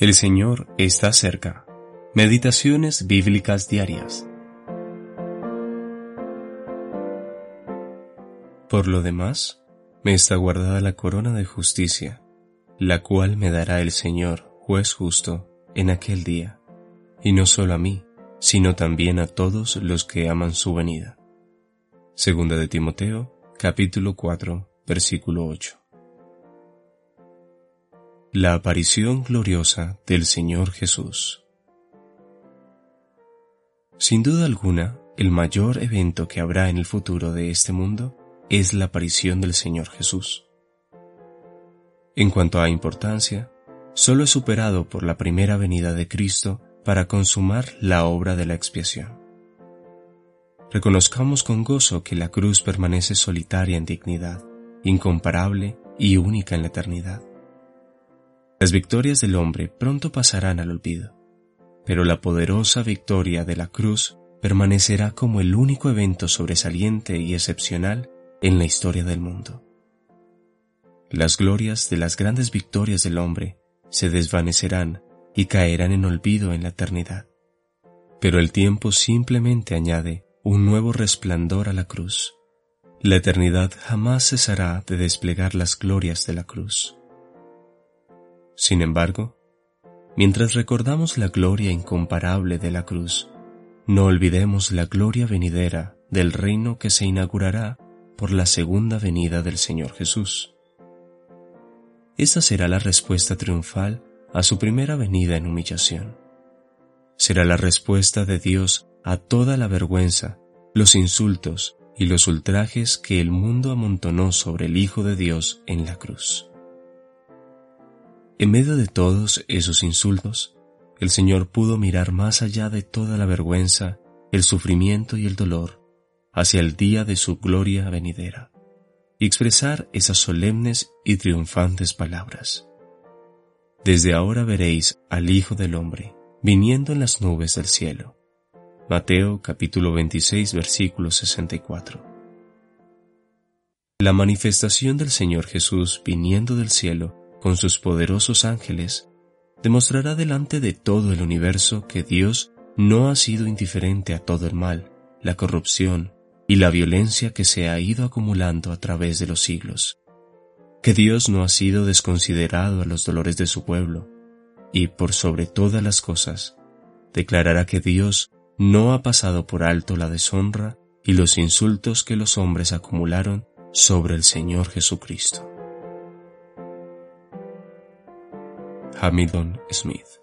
El Señor está cerca. Meditaciones bíblicas diarias. Por lo demás, me está guardada la corona de justicia, la cual me dará el Señor, juez justo, en aquel día, y no solo a mí, sino también a todos los que aman su venida. Segunda de Timoteo, capítulo 4, versículo 8 la aparición gloriosa del Señor Jesús. Sin duda alguna, el mayor evento que habrá en el futuro de este mundo es la aparición del Señor Jesús. En cuanto a importancia, solo es superado por la primera venida de Cristo para consumar la obra de la expiación. Reconozcamos con gozo que la cruz permanece solitaria en dignidad, incomparable y única en la eternidad. Las victorias del hombre pronto pasarán al olvido, pero la poderosa victoria de la cruz permanecerá como el único evento sobresaliente y excepcional en la historia del mundo. Las glorias de las grandes victorias del hombre se desvanecerán y caerán en olvido en la eternidad. Pero el tiempo simplemente añade un nuevo resplandor a la cruz. La eternidad jamás cesará de desplegar las glorias de la cruz. Sin embargo, mientras recordamos la gloria incomparable de la cruz, no olvidemos la gloria venidera del reino que se inaugurará por la segunda venida del Señor Jesús. Esta será la respuesta triunfal a su primera venida en humillación. Será la respuesta de Dios a toda la vergüenza, los insultos y los ultrajes que el mundo amontonó sobre el Hijo de Dios en la cruz. En medio de todos esos insultos, el Señor pudo mirar más allá de toda la vergüenza, el sufrimiento y el dolor, hacia el día de su gloria venidera, y expresar esas solemnes y triunfantes palabras. Desde ahora veréis al Hijo del Hombre viniendo en las nubes del cielo. Mateo capítulo 26 versículo 64. La manifestación del Señor Jesús viniendo del cielo con sus poderosos ángeles, demostrará delante de todo el universo que Dios no ha sido indiferente a todo el mal, la corrupción y la violencia que se ha ido acumulando a través de los siglos, que Dios no ha sido desconsiderado a los dolores de su pueblo, y por sobre todas las cosas, declarará que Dios no ha pasado por alto la deshonra y los insultos que los hombres acumularon sobre el Señor Jesucristo. Hamilton Smith.